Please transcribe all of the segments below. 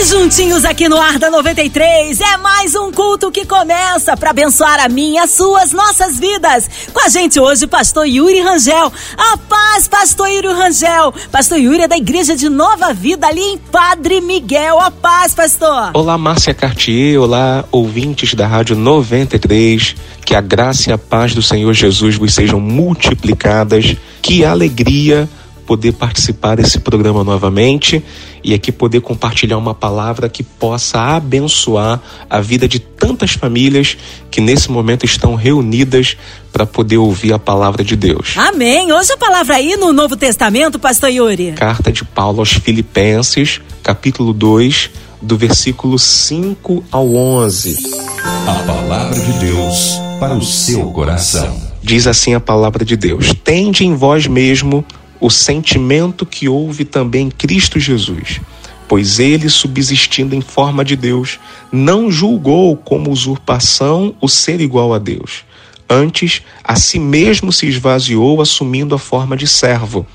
E juntinhos aqui no Ar da 93, é mais um culto que começa para abençoar a minha, as suas, nossas vidas. Com a gente hoje, pastor Yuri Rangel. A paz, pastor Yuri Rangel. Pastor Yuri é da Igreja de Nova Vida, ali em Padre Miguel. A paz, pastor. Olá, Márcia Cartier. Olá, ouvintes da Rádio 93. Que a graça e a paz do Senhor Jesus vos sejam multiplicadas. Que alegria poder participar desse programa novamente e aqui poder compartilhar uma palavra que possa abençoar a vida de tantas famílias que nesse momento estão reunidas para poder ouvir a palavra de Deus. Amém. Hoje a palavra aí no Novo Testamento, pastor Yuri. Carta de Paulo aos Filipenses, capítulo 2, do versículo 5 ao 11. A palavra de Deus para o seu coração. Diz assim a palavra de Deus: Tende em vós mesmo o sentimento que houve também em Cristo Jesus, pois ele, subsistindo em forma de Deus, não julgou como usurpação o ser igual a Deus. Antes, a si mesmo se esvaziou, assumindo a forma de servo,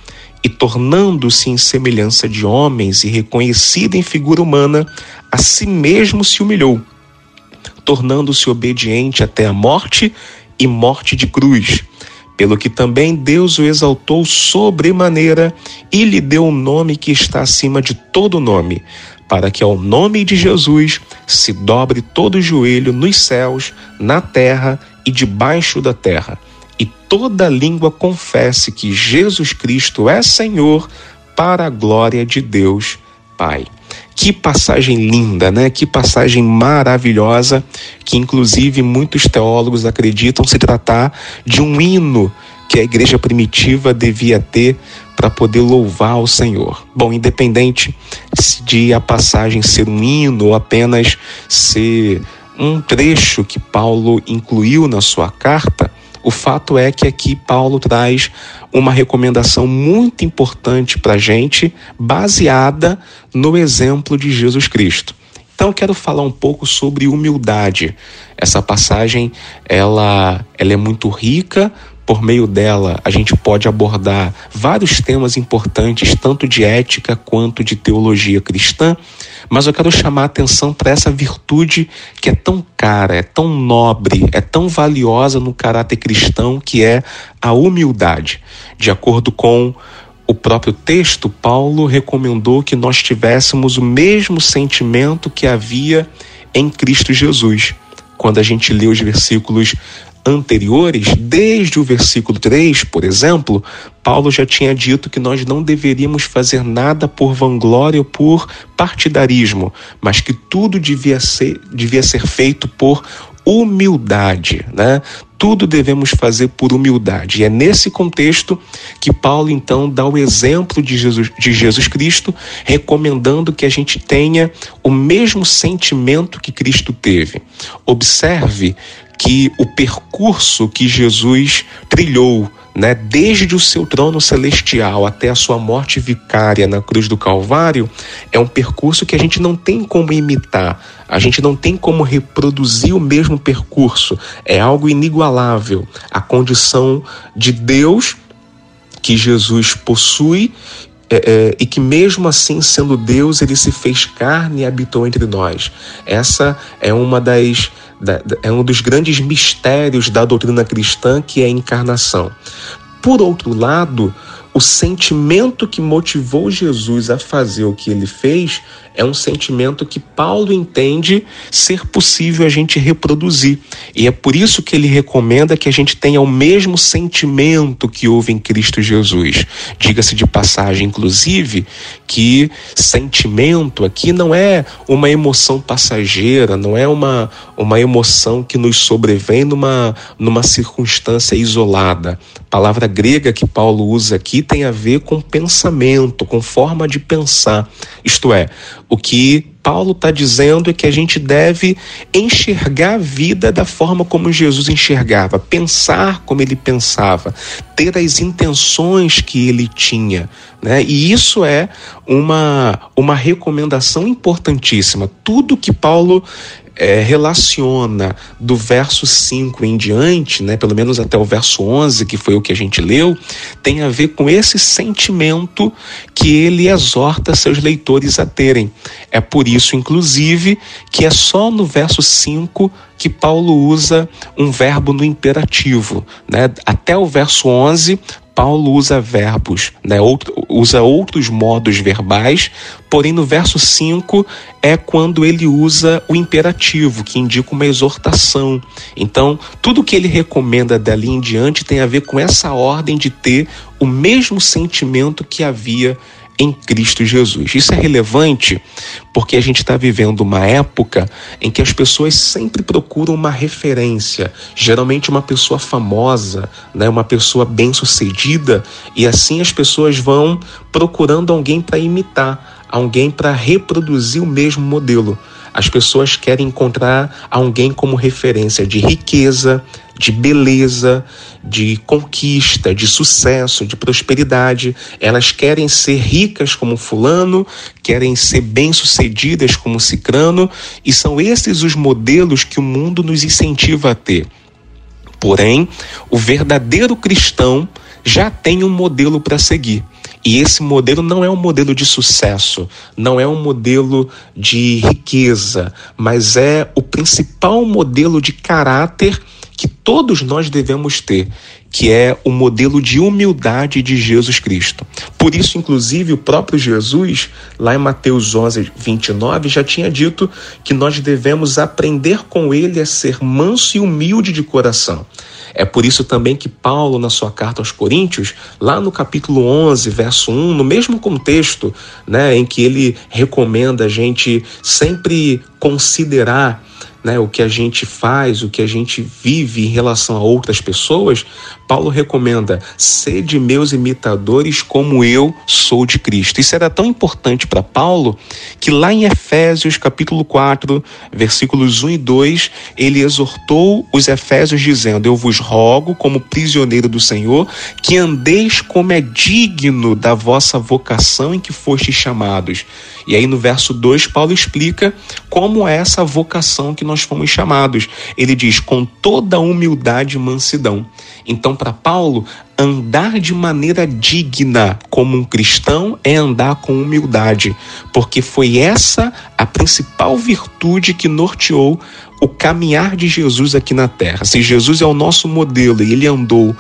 e tornando-se em semelhança de homens e reconhecido em figura humana, a si mesmo se humilhou, tornando-se obediente até a morte e morte de cruz pelo que também Deus o exaltou sobremaneira e lhe deu um nome que está acima de todo nome, para que ao nome de Jesus se dobre todo o joelho nos céus, na terra e debaixo da terra, e toda língua confesse que Jesus Cristo é Senhor, para a glória de Deus Pai. Que passagem linda, né? Que passagem maravilhosa, que inclusive muitos teólogos acreditam se tratar de um hino que a igreja primitiva devia ter para poder louvar o Senhor. Bom, independente de a passagem ser um hino ou apenas ser um trecho que Paulo incluiu na sua carta, o fato é que aqui Paulo traz uma recomendação muito importante para a gente, baseada no exemplo de Jesus Cristo. Então, quero falar um pouco sobre humildade. Essa passagem, ela, ela é muito rica, por meio dela, a gente pode abordar vários temas importantes, tanto de ética quanto de teologia cristã, mas eu quero chamar a atenção para essa virtude que é tão cara, é tão nobre, é tão valiosa no caráter cristão, que é a humildade. De acordo com o próprio texto, Paulo recomendou que nós tivéssemos o mesmo sentimento que havia em Cristo Jesus. Quando a gente lê os versículos anteriores, desde o versículo 3, por exemplo, Paulo já tinha dito que nós não deveríamos fazer nada por vanglória ou por partidarismo, mas que tudo devia ser, devia ser feito por humildade, né? Tudo devemos fazer por humildade. E é nesse contexto que Paulo então dá o exemplo de Jesus, de Jesus Cristo, recomendando que a gente tenha o mesmo sentimento que Cristo teve. Observe que o percurso que Jesus trilhou, né, desde o seu trono celestial até a sua morte vicária na cruz do Calvário, é um percurso que a gente não tem como imitar, a gente não tem como reproduzir o mesmo percurso, é algo inigualável. A condição de Deus que Jesus possui é, é, e que mesmo assim sendo Deus ele se fez carne e habitou entre nós. Essa é uma das é um dos grandes mistérios da doutrina cristã, que é a encarnação. Por outro lado, o sentimento que motivou Jesus a fazer o que ele fez é um sentimento que Paulo entende ser possível a gente reproduzir. E é por isso que ele recomenda que a gente tenha o mesmo sentimento que houve em Cristo Jesus. Diga-se de passagem, inclusive, que sentimento aqui não é uma emoção passageira, não é uma, uma emoção que nos sobrevém numa, numa circunstância isolada. A palavra grega que Paulo usa aqui tem a ver com pensamento, com forma de pensar. Isto é, o que Paulo está dizendo é que a gente deve enxergar a vida da forma como Jesus enxergava, pensar como ele pensava, ter as intenções que ele tinha. Né? E isso é uma, uma recomendação importantíssima. Tudo que Paulo é, relaciona do verso 5 em diante, né, pelo menos até o verso 11, que foi o que a gente leu, tem a ver com esse sentimento que ele exorta seus leitores a terem. É por isso, inclusive, que é só no verso 5 que Paulo usa um verbo no imperativo. Né? Até o verso 11, Paulo usa verbos, né? Outro, usa outros modos verbais, porém no verso 5 é quando ele usa o imperativo, que indica uma exortação. Então, tudo que ele recomenda dali em diante tem a ver com essa ordem de ter o mesmo sentimento que havia em Cristo Jesus. Isso é relevante porque a gente está vivendo uma época em que as pessoas sempre procuram uma referência, geralmente uma pessoa famosa, né, uma pessoa bem-sucedida, e assim as pessoas vão procurando alguém para imitar, alguém para reproduzir o mesmo modelo. As pessoas querem encontrar alguém como referência de riqueza, de beleza, de conquista, de sucesso, de prosperidade. Elas querem ser ricas como Fulano, querem ser bem-sucedidas como Cicrano, e são esses os modelos que o mundo nos incentiva a ter. Porém, o verdadeiro cristão já tem um modelo para seguir. E esse modelo não é um modelo de sucesso, não é um modelo de riqueza, mas é o principal modelo de caráter que todos nós devemos ter, que é o modelo de humildade de Jesus Cristo. Por isso, inclusive, o próprio Jesus, lá em Mateus 11, 29, já tinha dito que nós devemos aprender com ele a ser manso e humilde de coração. É por isso também que Paulo, na sua carta aos Coríntios, lá no capítulo 11, verso 1, no mesmo contexto né, em que ele recomenda a gente sempre considerar né, o que a gente faz, o que a gente vive em relação a outras pessoas, Paulo recomenda: sede meus imitadores como eu sou de Cristo. Isso era tão importante para Paulo que lá em Efésios, capítulo 4, versículos 1 e 2, ele exortou os Efésios dizendo: Eu vos rogo, como prisioneiro do Senhor, que andeis como é digno da vossa vocação em que fostes chamados. E aí no verso 2, Paulo explica como é essa vocação que nós fomos chamados. Ele diz: com toda humildade e mansidão. Então, para Paulo, andar de maneira digna como um cristão é andar com humildade, porque foi essa a principal virtude que norteou o caminhar de Jesus aqui na terra. Se Jesus é o nosso modelo e ele andou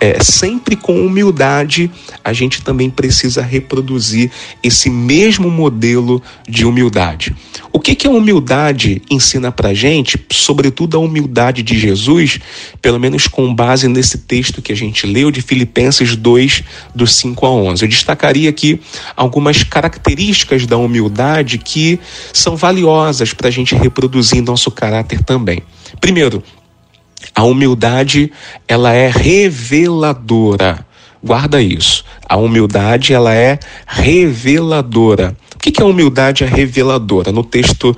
é, sempre com humildade, a gente também precisa reproduzir esse mesmo modelo de humildade. O que, que a humildade ensina para gente, sobretudo a humildade de Jesus, pelo menos com base nesse texto que a gente leu de Filipenses 2, dos 5 a 11? Eu destacaria aqui algumas características da humildade que são valiosas para a gente reproduzir nosso caráter também. Primeiro, a humildade, ela é reveladora. Guarda isso. A humildade, ela é reveladora. O que, que a humildade é reveladora? No texto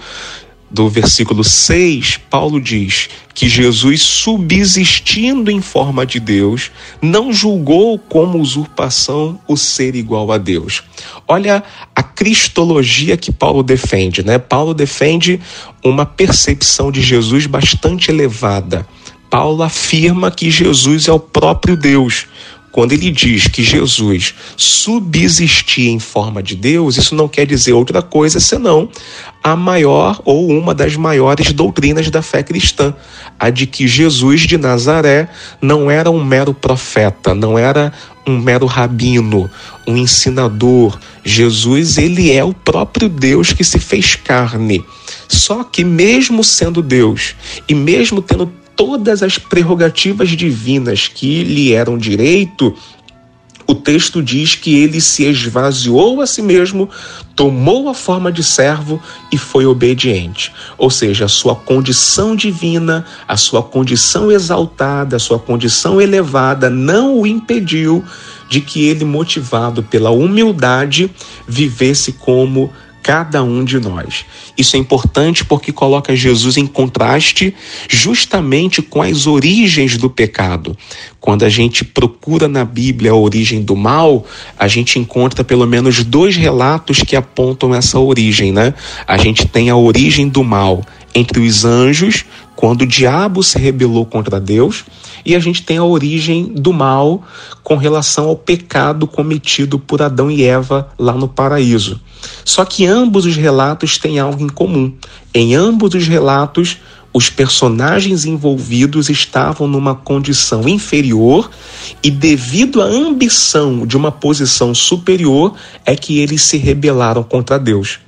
do versículo 6, Paulo diz que Jesus, subsistindo em forma de Deus, não julgou como usurpação o ser igual a Deus. Olha a cristologia que Paulo defende, né? Paulo defende uma percepção de Jesus bastante elevada. Paulo afirma que Jesus é o próprio Deus. Quando ele diz que Jesus subsistia em forma de Deus, isso não quer dizer outra coisa senão a maior ou uma das maiores doutrinas da fé cristã, a de que Jesus de Nazaré não era um mero profeta, não era um mero rabino, um ensinador. Jesus, ele é o próprio Deus que se fez carne. Só que mesmo sendo Deus e mesmo tendo todas as prerrogativas divinas que lhe eram direito, o texto diz que ele se esvaziou a si mesmo, tomou a forma de servo e foi obediente. Ou seja, a sua condição divina, a sua condição exaltada, a sua condição elevada não o impediu de que ele, motivado pela humildade, vivesse como cada um de nós. Isso é importante porque coloca Jesus em contraste justamente com as origens do pecado. Quando a gente procura na Bíblia a origem do mal, a gente encontra pelo menos dois relatos que apontam essa origem, né? A gente tem a origem do mal entre os anjos, quando o diabo se rebelou contra Deus, e a gente tem a origem do mal com relação ao pecado cometido por Adão e Eva lá no paraíso. Só que ambos os relatos têm algo em comum. Em ambos os relatos, os personagens envolvidos estavam numa condição inferior e, devido à ambição de uma posição superior, é que eles se rebelaram contra Deus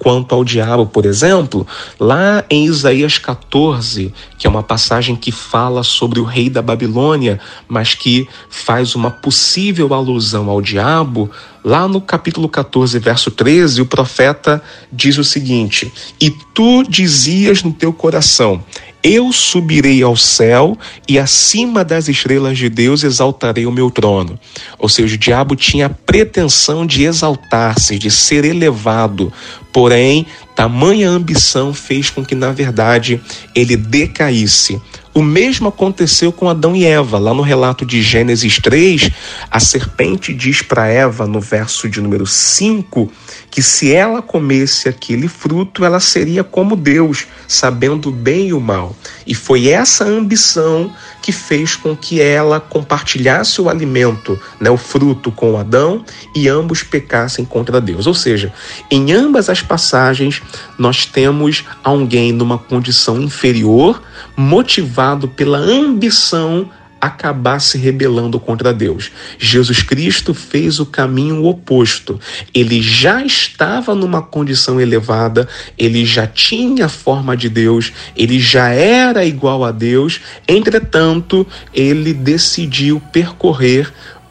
quanto ao diabo, por exemplo, lá em Isaías 14, que é uma passagem que fala sobre o rei da Babilônia, mas que faz uma possível alusão ao diabo, lá no capítulo 14, verso 13, o profeta diz o seguinte: E tu dizias no teu coração: eu subirei ao céu e acima das estrelas de Deus exaltarei o meu trono. Ou seja, o diabo tinha a pretensão de exaltar-se, de ser elevado, porém, tamanha ambição fez com que, na verdade, ele decaísse. O mesmo aconteceu com Adão e Eva. Lá no relato de Gênesis 3, a serpente diz para Eva, no verso de número 5, que se ela comesse aquele fruto, ela seria como Deus, sabendo o bem e o mal. E foi essa ambição que fez com que ela compartilhasse o alimento, né, o fruto com Adão, e ambos pecassem contra Deus. Ou seja, em ambas as passagens, nós temos alguém numa condição inferior, motivado pela ambição acabar se rebelando contra Deus. Jesus Cristo fez o caminho oposto. Ele já estava numa condição elevada, ele já tinha a forma de Deus, ele já era igual a Deus, entretanto, ele decidiu percorrer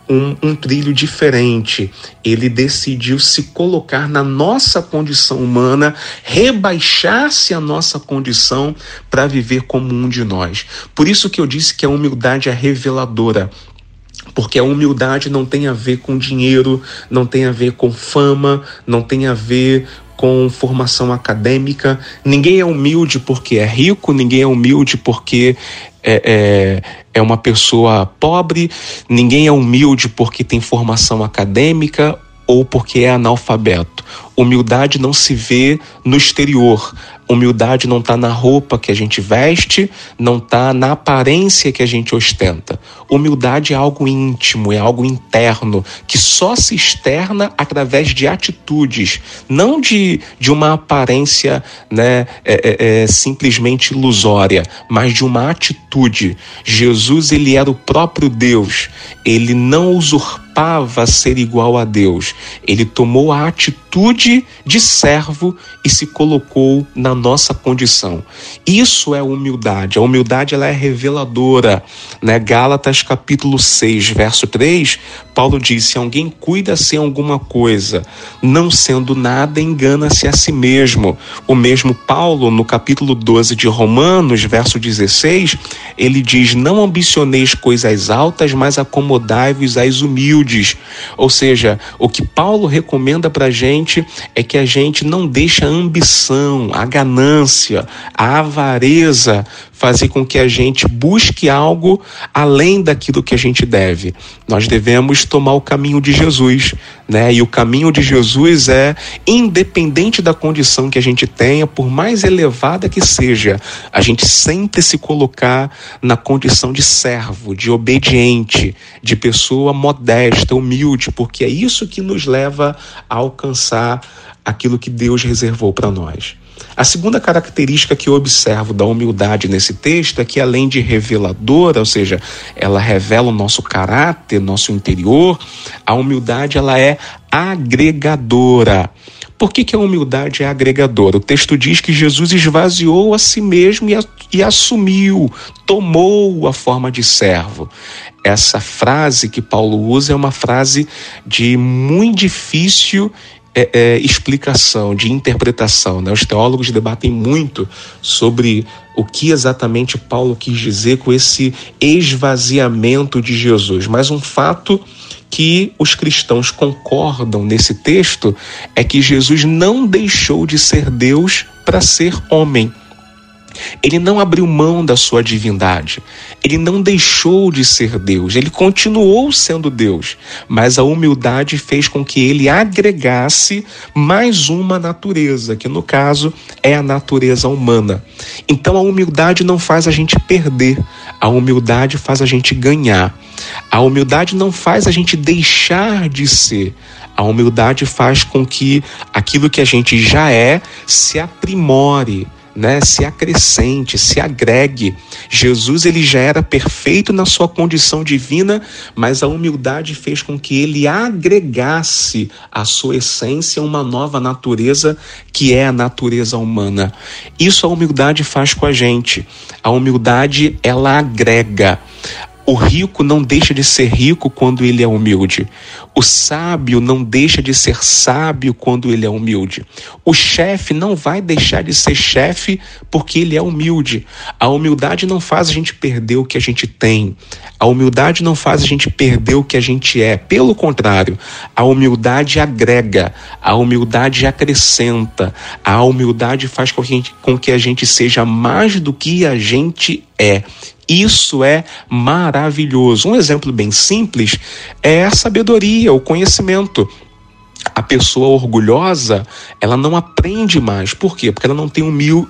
um, um, trilho diferente. Ele decidiu se colocar na nossa condição humana, rebaixar-se a nossa condição para viver como um de nós. Por isso que eu disse que a humildade é reveladora. Porque a humildade não tem a ver com dinheiro, não tem a ver com fama, não tem a ver com formação acadêmica. Ninguém é humilde porque é rico, ninguém é humilde porque é, é, é uma pessoa pobre, ninguém é humilde porque tem formação acadêmica ou porque é analfabeto. Humildade não se vê no exterior. Humildade não está na roupa que a gente veste, não está na aparência que a gente ostenta. Humildade é algo íntimo, é algo interno, que só se externa através de atitudes, não de, de uma aparência né, é, é, é, simplesmente ilusória, mas de uma atitude. Jesus, ele era o próprio Deus, ele não usurpava ser igual a Deus, ele tomou a atitude de servo e se colocou na nossa condição. Isso é humildade. A humildade ela é reveladora, né? Gálatas capítulo 6, verso 3, Paulo disse: "Alguém cuida-se alguma coisa, não sendo nada, engana-se a si mesmo". O mesmo Paulo, no capítulo 12 de Romanos, verso 16, ele diz: "Não ambicioneis coisas altas, mas acomodai-vos às humildes". Ou seja, o que Paulo recomenda para a gente é que a gente não deixe a ambição, a ganância, a avareza fazer com que a gente busque algo além daquilo que a gente deve. Nós devemos tomar o caminho de Jesus, né? E o caminho de Jesus é independente da condição que a gente tenha, por mais elevada que seja, a gente sempre se colocar na condição de servo, de obediente, de pessoa modesta, humilde, porque é isso que nos leva a alcançar aquilo que Deus reservou para nós. A segunda característica que eu observo da humildade nesse texto é que, além de reveladora, ou seja, ela revela o nosso caráter, nosso interior, a humildade ela é agregadora. Por que, que a humildade é agregadora? O texto diz que Jesus esvaziou a si mesmo e, a, e assumiu, tomou a forma de servo. Essa frase que Paulo usa é uma frase de muito difícil é, é, explicação, de interpretação. Né? Os teólogos debatem muito sobre o que exatamente Paulo quis dizer com esse esvaziamento de Jesus. Mas um fato que os cristãos concordam nesse texto é que Jesus não deixou de ser Deus para ser homem. Ele não abriu mão da sua divindade. Ele não deixou de ser Deus. Ele continuou sendo Deus. Mas a humildade fez com que ele agregasse mais uma natureza, que no caso é a natureza humana. Então a humildade não faz a gente perder. A humildade faz a gente ganhar. A humildade não faz a gente deixar de ser. A humildade faz com que aquilo que a gente já é se aprimore né, se acrescente, se agregue. Jesus ele já era perfeito na sua condição divina, mas a humildade fez com que ele agregasse à sua essência uma nova natureza que é a natureza humana. Isso a humildade faz com a gente. A humildade ela agrega. O rico não deixa de ser rico quando ele é humilde. O sábio não deixa de ser sábio quando ele é humilde. O chefe não vai deixar de ser chefe porque ele é humilde. A humildade não faz a gente perder o que a gente tem. A humildade não faz a gente perder o que a gente é. Pelo contrário, a humildade agrega, a humildade acrescenta, a humildade faz com que a gente, com que a gente seja mais do que a gente é. Isso é maravilhoso. Um exemplo bem simples é a sabedoria, o conhecimento. A pessoa orgulhosa, ela não aprende mais. Por quê? Porque ela não tem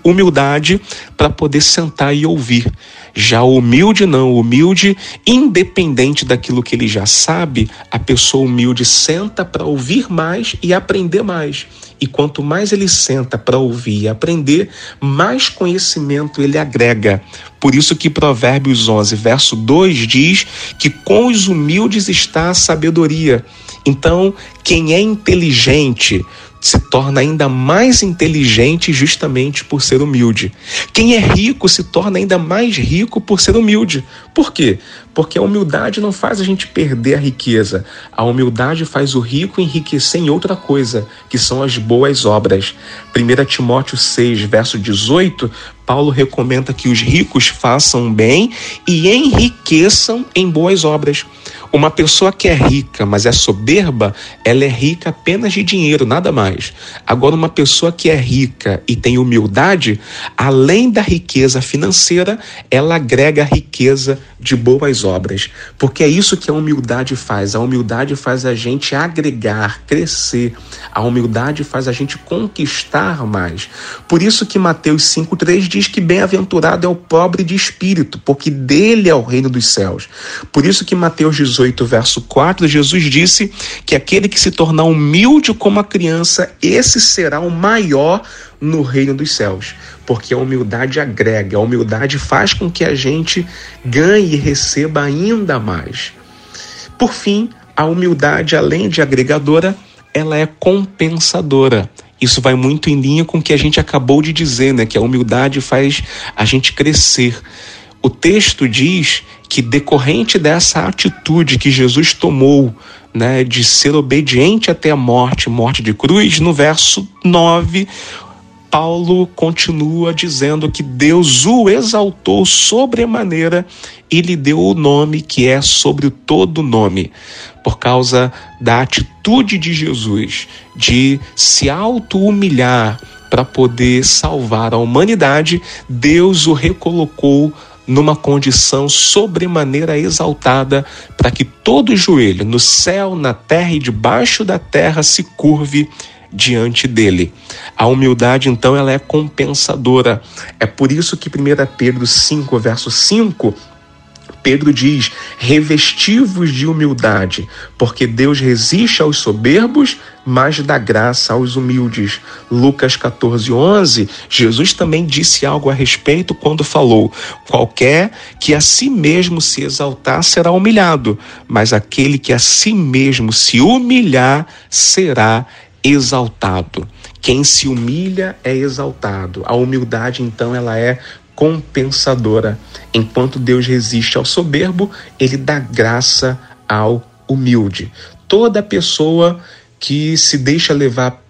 humildade para poder sentar e ouvir. Já o humilde não, o humilde, independente daquilo que ele já sabe, a pessoa humilde senta para ouvir mais e aprender mais. E quanto mais ele senta para ouvir e aprender, mais conhecimento ele agrega. Por isso que Provérbios 11, verso 2 diz que com os humildes está a sabedoria. Então, quem é inteligente se torna ainda mais inteligente justamente por ser humilde. Quem é rico se torna ainda mais rico por ser humilde. Por quê? Porque a humildade não faz a gente perder a riqueza. A humildade faz o rico enriquecer em outra coisa, que são as boas obras. 1 Timóteo 6, verso 18, Paulo recomenda que os ricos façam bem e enriqueçam em boas obras. Uma pessoa que é rica, mas é soberba, ela é rica apenas de dinheiro, nada mais. Agora, uma pessoa que é rica e tem humildade, além da riqueza financeira, ela agrega riqueza de boas obras. Porque é isso que a humildade faz. A humildade faz a gente agregar, crescer. A humildade faz a gente conquistar mais. Por isso que Mateus 5,3 diz que bem-aventurado é o pobre de espírito, porque dele é o reino dos céus. Por isso que Mateus 18 18, verso 4, Jesus disse que aquele que se tornar humilde como a criança, esse será o maior no reino dos céus. Porque a humildade agrega, a humildade faz com que a gente ganhe e receba ainda mais. Por fim, a humildade, além de agregadora, ela é compensadora. Isso vai muito em linha com o que a gente acabou de dizer, né? Que a humildade faz a gente crescer. O texto diz que decorrente dessa atitude que Jesus tomou, né, de ser obediente até a morte, morte de cruz, no verso 9, Paulo continua dizendo que Deus o exaltou sobremaneira e lhe deu o nome que é sobre todo nome, por causa da atitude de Jesus de se auto-humilhar para poder salvar a humanidade, Deus o recolocou numa condição sobremaneira exaltada, para que todo joelho, no céu, na terra e debaixo da terra, se curve diante dele. A humildade, então, ela é compensadora. É por isso que 1 Pedro 5, verso 5, Pedro diz: revestivos de humildade, porque Deus resiste aos soberbos, mas dá graça aos humildes. Lucas 14, 11, Jesus também disse algo a respeito quando falou: qualquer que a si mesmo se exaltar será humilhado, mas aquele que a si mesmo se humilhar será exaltado. Quem se humilha é exaltado. A humildade, então, ela é compensadora. Enquanto Deus resiste ao soberbo, ele dá graça ao humilde. Toda pessoa que se deixa levar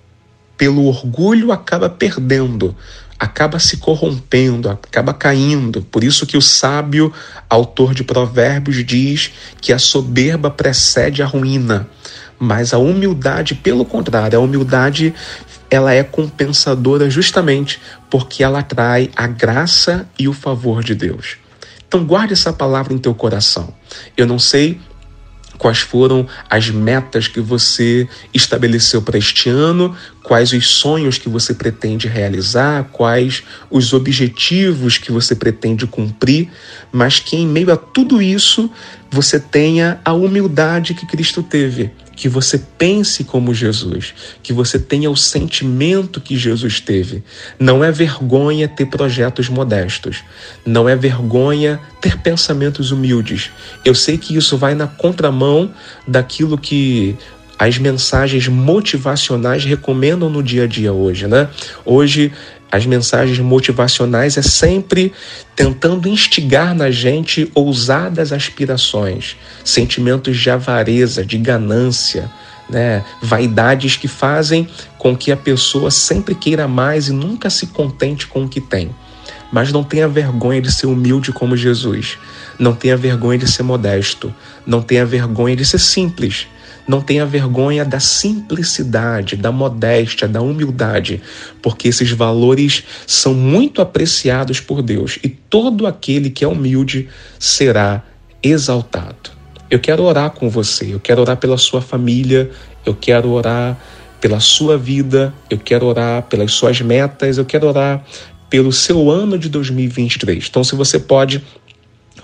pelo orgulho acaba perdendo, acaba se corrompendo, acaba caindo. Por isso que o sábio autor de Provérbios diz que a soberba precede a ruína, mas a humildade, pelo contrário, a humildade ela é compensadora justamente porque ela atrai a graça e o favor de Deus. Então guarde essa palavra em teu coração. Eu não sei quais foram as metas que você estabeleceu para este ano, quais os sonhos que você pretende realizar, quais os objetivos que você pretende cumprir, mas que em meio a tudo isso você tenha a humildade que Cristo teve que você pense como Jesus, que você tenha o sentimento que Jesus teve. Não é vergonha ter projetos modestos, não é vergonha ter pensamentos humildes. Eu sei que isso vai na contramão daquilo que as mensagens motivacionais recomendam no dia a dia hoje, né? Hoje as mensagens motivacionais é sempre tentando instigar na gente ousadas aspirações, sentimentos de avareza, de ganância, né? vaidades que fazem com que a pessoa sempre queira mais e nunca se contente com o que tem. Mas não tenha vergonha de ser humilde como Jesus, não tenha vergonha de ser modesto, não tenha vergonha de ser simples não tenha vergonha da simplicidade, da modéstia, da humildade, porque esses valores são muito apreciados por Deus e todo aquele que é humilde será exaltado. Eu quero orar com você, eu quero orar pela sua família, eu quero orar pela sua vida, eu quero orar pelas suas metas, eu quero orar pelo seu ano de 2023. Então, se você pode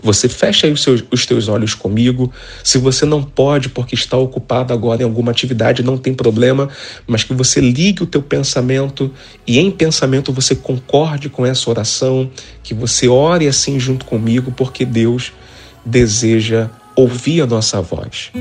você fecha aí os, seus, os teus olhos comigo. Se você não pode porque está ocupado agora em alguma atividade, não tem problema, mas que você ligue o teu pensamento e em pensamento você concorde com essa oração, que você ore assim junto comigo, porque Deus deseja ouvir a nossa voz.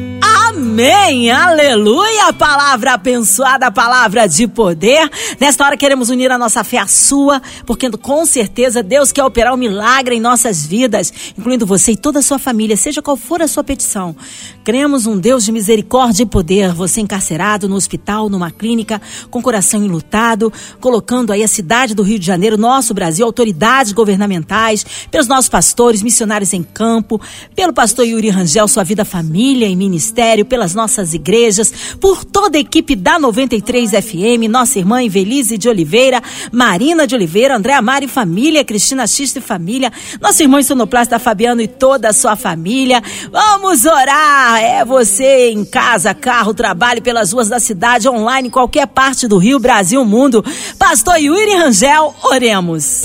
Amém, aleluia, palavra abençoada, palavra de poder. Nesta hora queremos unir a nossa fé à sua, porque com certeza Deus quer operar um milagre em nossas vidas, incluindo você e toda a sua família, seja qual for a sua petição. Cremos um Deus de misericórdia e poder, você encarcerado no hospital, numa clínica, com coração enlutado, colocando aí a cidade do Rio de Janeiro, nosso Brasil, autoridades governamentais, pelos nossos pastores, missionários em campo, pelo pastor Yuri Rangel, sua vida, família e ministério, pelas nossas igrejas, por toda a equipe da 93 FM, nossa irmã Evelise de Oliveira, Marina de Oliveira, André Amari Família, Cristina Xista e Família, nosso irmão sonoplasta Fabiano e toda a sua família. Vamos orar! É você em casa, carro, trabalho pelas ruas da cidade, online, qualquer parte do Rio, Brasil, mundo. Pastor Yuri Rangel, oremos.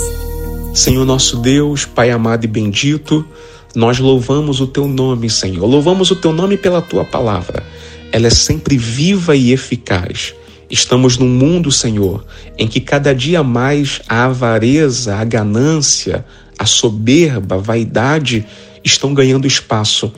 Senhor nosso Deus, Pai amado e bendito, nós louvamos o teu nome, Senhor. Louvamos o teu nome pela tua palavra. Ela é sempre viva e eficaz. Estamos num mundo, Senhor, em que cada dia mais a avareza, a ganância, a soberba, a vaidade estão ganhando espaço.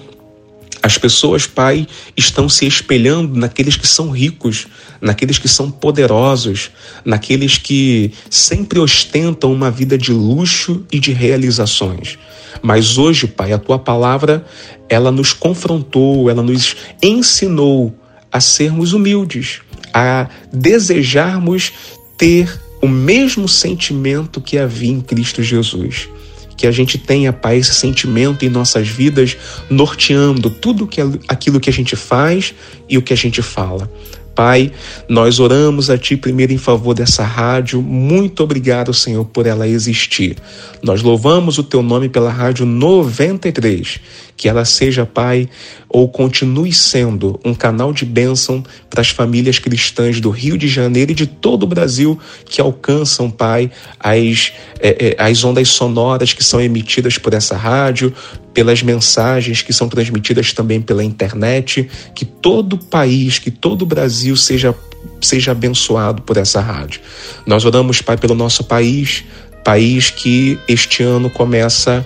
As pessoas, Pai, estão se espelhando naqueles que são ricos, naqueles que são poderosos, naqueles que sempre ostentam uma vida de luxo e de realizações. Mas hoje, Pai, a tua palavra, ela nos confrontou, ela nos ensinou a sermos humildes, a desejarmos ter o mesmo sentimento que havia em Cristo Jesus. Que a gente tenha, Pai, esse sentimento em nossas vidas, norteando tudo que, aquilo que a gente faz e o que a gente fala. Pai, nós oramos a Ti primeiro em favor dessa rádio. Muito obrigado, Senhor, por ela existir. Nós louvamos o Teu nome pela Rádio 93. Que ela seja, Pai, ou continue sendo um canal de bênção para as famílias cristãs do Rio de Janeiro e de todo o Brasil que alcançam, Pai, as, é, é, as ondas sonoras que são emitidas por essa rádio, pelas mensagens que são transmitidas também pela internet, que todo o país, que todo o Brasil seja, seja abençoado por essa rádio. Nós oramos, Pai, pelo nosso país, país que este ano começa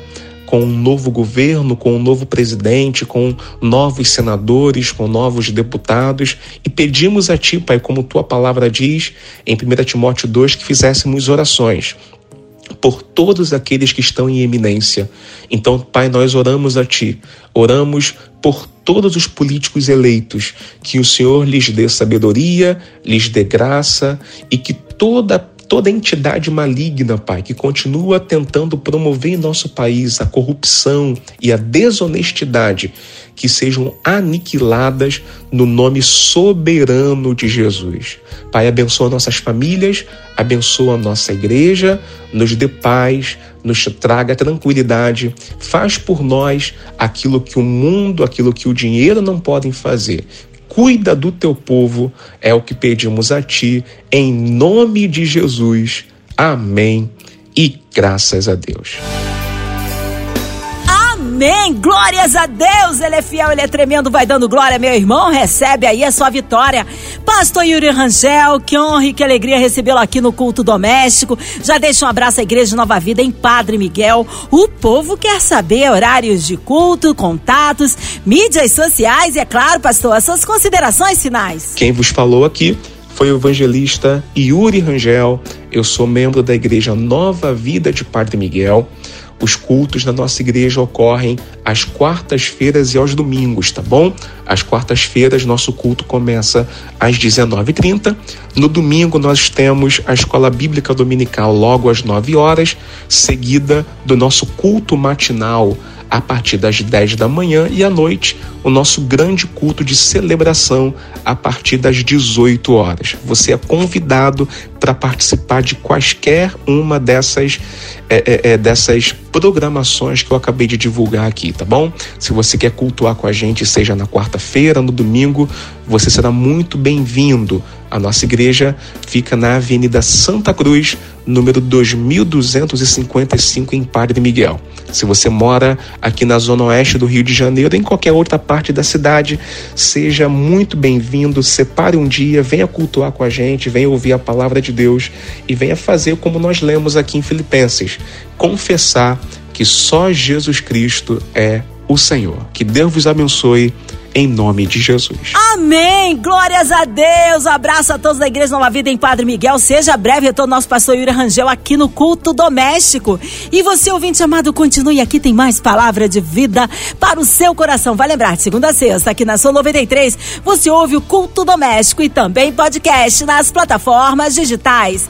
com um novo governo, com um novo presidente, com novos senadores, com novos deputados, e pedimos a Ti, Pai, como Tua palavra diz em 1 Timóteo 2, que fizéssemos orações por todos aqueles que estão em eminência. Então, Pai, nós oramos a Ti, oramos por todos os políticos eleitos, que o Senhor lhes dê sabedoria, lhes dê graça e que toda toda entidade maligna, Pai, que continua tentando promover em nosso país a corrupção e a desonestidade, que sejam aniquiladas no nome soberano de Jesus. Pai, abençoa nossas famílias, abençoa nossa igreja, nos dê paz, nos traga tranquilidade, faz por nós aquilo que o mundo, aquilo que o dinheiro não podem fazer. Cuida do teu povo, é o que pedimos a ti, em nome de Jesus. Amém. E graças a Deus. Amém! Glórias a Deus! Ele é fiel, ele é tremendo, vai dando glória, meu irmão. Recebe aí a sua vitória. Pastor Yuri Rangel, que honra e que alegria recebê-lo aqui no culto doméstico. Já deixa um abraço à Igreja de Nova Vida em Padre Miguel. O povo quer saber horários de culto, contatos, mídias sociais e, é claro, pastor, as suas considerações finais. Quem vos falou aqui foi o evangelista Yuri Rangel. Eu sou membro da Igreja Nova Vida de Padre Miguel. Os cultos na nossa igreja ocorrem às quartas-feiras e aos domingos, tá bom? Às quartas-feiras, nosso culto começa às 19h30. No domingo, nós temos a escola bíblica dominical logo às 9 horas, seguida do nosso culto matinal a partir das 10 da manhã e à noite o nosso grande culto de celebração a partir das 18 horas. Você é convidado para participar de quaisquer uma dessas, é, é, é, dessas programações que eu acabei de divulgar aqui, tá bom? Se você quer cultuar com a gente, seja na quarta-feira, no domingo, você será muito bem-vindo. A nossa igreja fica na Avenida Santa Cruz, número 2255, em Padre Miguel. Se você mora aqui na zona oeste do Rio de Janeiro, em qualquer outra parte da cidade, seja muito bem-vindo. Separe um dia, venha cultuar com a gente, venha ouvir a palavra de Deus e venha fazer como nós lemos aqui em Filipenses: confessar que só Jesus Cristo é o Senhor. Que Deus vos abençoe em nome de Jesus. Amém! Glórias a Deus! abraço a todos da Igreja Nova Vida em Padre Miguel. Seja breve retorno nosso pastor Yuri Rangel aqui no culto doméstico. E você, ouvinte amado, continue aqui, tem mais palavra de vida para o seu coração. Vai lembrar, segunda a sexta, aqui na sua 93, você ouve o culto doméstico e também podcast nas plataformas digitais